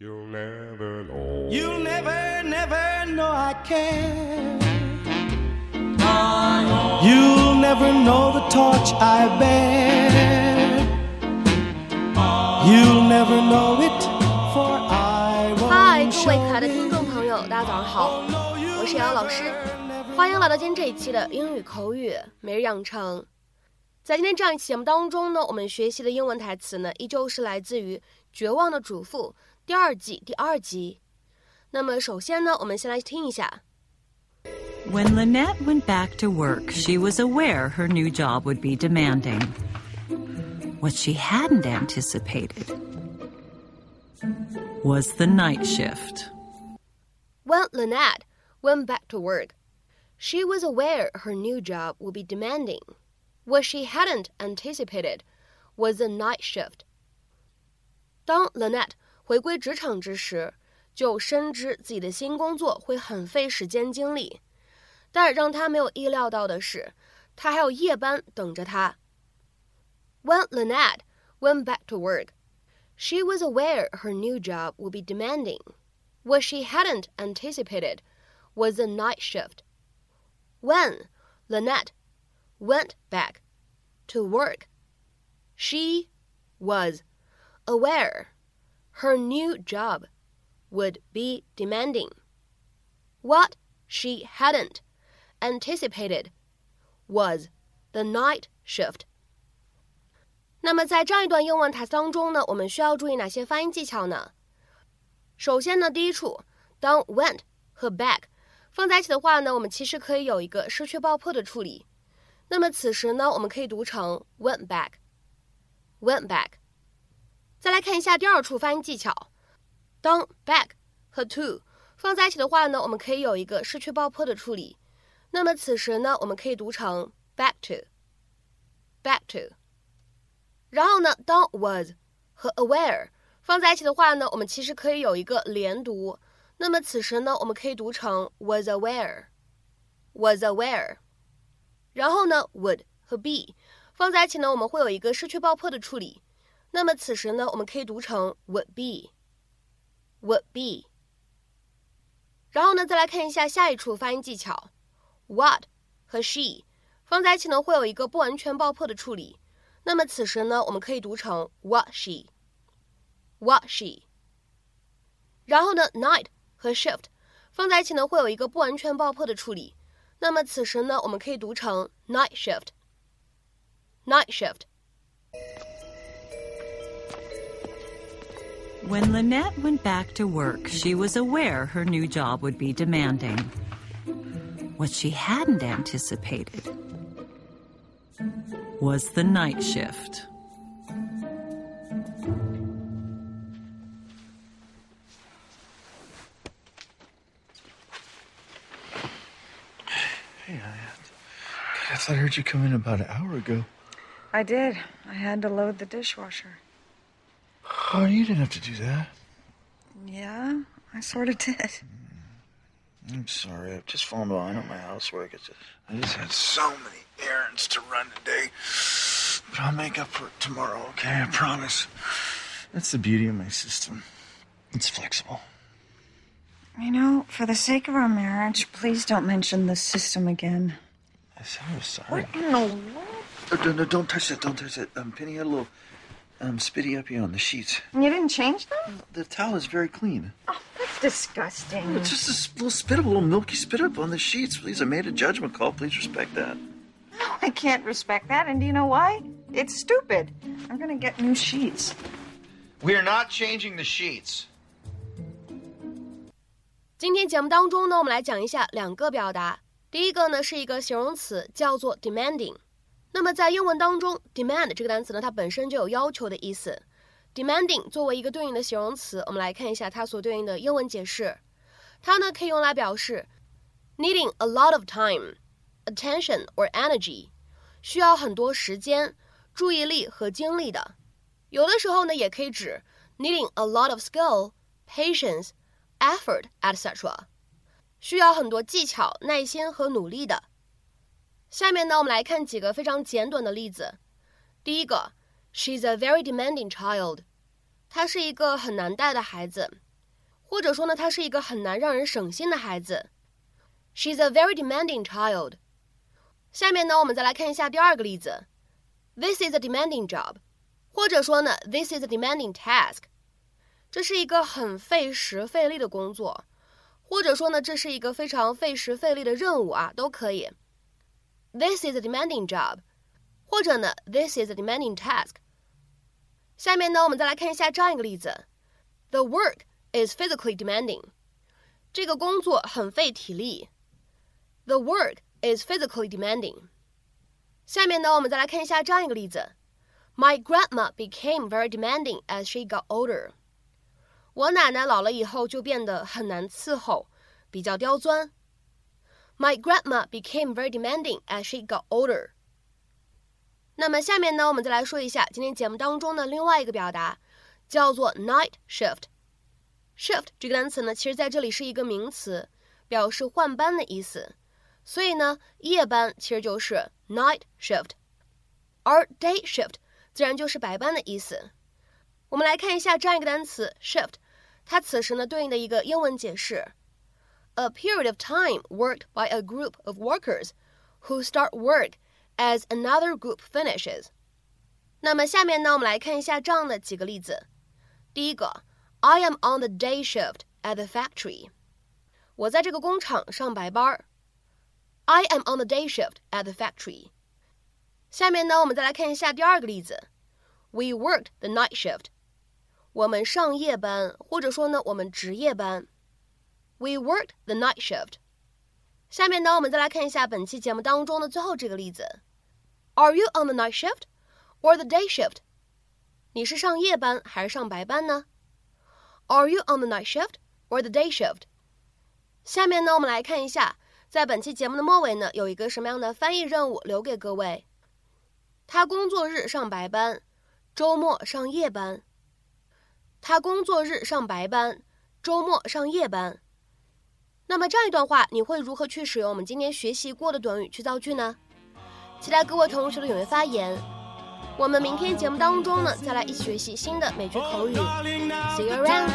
You'll never know. You'll never, never know I care. You'll never know the torch I bear. You'll never know it, for I 嗨，won't 各位可爱的听.众朋友，大家早上好，我是瑶瑶老师，欢迎来到今天这一期的英语口语每日养成。在今天这样一期节目当中呢，我们学习的英文台词呢，依旧是来自于《绝望的主妇》第二季第二集。那么首先呢，我们先来听一下。 When Lynette went back to work, she was aware her new job would be demanding. What she hadn't anticipated was the night shift. When Lynette went back to work, she was aware her new job would be demanding. What she hadn't anticipated was the night shift. 当 Lynette 回归职场之时，就深知自己的新工作会很费时间精力，但让她没有意料到的是，她还有夜班等着她。When Lynette went back to work, she was aware her new job would be demanding. What she hadn't anticipated was the night shift. When Lynette went back to work, she was aware her new job would be demanding. What she hadn't anticipated was the night shift. 那么在这样一段英文台词当中呢，我们需要注意哪些发音技巧呢？首先呢，第一处，当 went 和 back 放在一起的话呢，我们其实可以有一个失去爆破的处理。那么此时呢，我们可以读成 went back，went back。 再来看一下第二处发音技巧，当 back 和 to 放在一起的话呢，我们可以有一个失去爆破的处理。那么此时呢，我们可以读成 back to，back to。然后呢，当 was 和 aware 放在一起的话呢，我们其实可以有一个连读。那么此时呢，我们可以读成 was aware，was aware。然后呢，would 和 be 放在一起呢，我们会有一个失去爆破的处理。那么此时呢，我们可以读成 would be，would be。然后呢，再来看一下下一处发音技巧，what 和 she 放在一起呢，会有一个不完全爆破的处理。那么此时呢，我们可以读成 what she，what she。然后呢，night 和 shift 放在一起呢，会有一个不完全爆破的处理。那么此时呢，我们可以读成 night shift，night shift。When Lynette went back to work, she was aware her new job would be demanding. What she hadn't anticipated was the night shift. Hey, I, God, I thought I heard you come in about an hour ago. I did. I had to load the dishwasher. Oh, you didn't have to do that. Yeah, I sort of did. I'm sorry. I've just fallen behind on my housework. It's just, I just had so many errands to run today. But I'll make up for it tomorrow, okay? I promise. That's the beauty of my system. It's flexible. You know, for the sake of our marriage, please don't mention the system again. I'm so sorry. What in the world? No, no, don't touch that. Don't touch that. Um, Penny had a little um, spitty up here on the sheets. You didn't change them? The towel is very clean. Oh, that's disgusting. It's just a s- little spit up, a little milky spit up on the sheets. Please, I made a judgment call. Please respect that. No, I can't respect that. And do you know why? It's stupid. I'm gonna get new sheets. We are not changing the sheets. 今天节目当中呢，我们来讲一下两个表达。第一个呢是一个形容词，叫做 demanding。 那么在英文当中，demand 这个单词呢，它本身就有要求的意思。demanding 作为一个对应的形容词，我们来看一下它所对应的英文解释。它呢可以用来表示 needing a lot of time, attention or energy，需要很多时间、注意力和精力的。有的时候呢，也可以指 needing a lot of skill, patience, effort, etc. 需要很多技巧、耐心和努力的。下面呢，我们来看几个非常简短的例子。第一个，She's a very demanding child。她是一个很难带的孩子。或者说呢，他是一个很难让人省心的孩子。She's a very demanding child。下面呢，我们再来看一下第二个例子。This is a demanding job，或者说呢，This is a demanding task。这是一个很费时费力的工作，或者说呢，这是一个非常费时费力的任务啊，都可以。This is a demanding job，或者呢，This is a demanding task。下面呢，我们再来看一下这样一个例子：The work is physically demanding。这个工作很费体力。The work is physically demanding。下面呢，我们再来看一下这样一个例子：My grandma became very demanding as she got older。我奶奶老了以后就变得很难伺候，比较刁钻。 My grandma became very demanding as she got older。那么下面呢，我们再来说一下今天节目当中的另外一个表达，叫做 night shift。shift 这个单词呢，其实在这里是一个名词，表示换班的意思。所以呢，夜班其实就是 night shift，而 day shift 自然就是白班的意思。我们来看一下这样一个单词 shift，它此时呢对应的一个英文解释 ：a period of time worked by a group of workers who start work as another group finishes。那么下面呢，我们来看一下这样的几个例子。第一个，I am on the day shift at the factory。我在这个工厂上白班儿。I am on the day shift at the factory。下面呢，我们再来看一下第二个例子。We worked the night shift。我们上夜班，或者说呢，我们值夜班。 We worked the night shift。下面呢，我们再来看一下本期节目当中的最后这个例子。Are you on the night shift or the day shift？你是上夜班还是上白班呢？Are you on the night shift or the day shift？下面呢，我们来看一下。在本期节目的末尾呢，有一个什么样的翻译任务留给各位？他工作日上白班，周末上夜班。他工作日上白班，周末上夜班。那么这样一段话，你会如何去使用我们今天学习过的短语去造句呢？期待各位同学的踊跃发言。我们明天节目当中呢，再来一起学习新的美剧口语。See you around.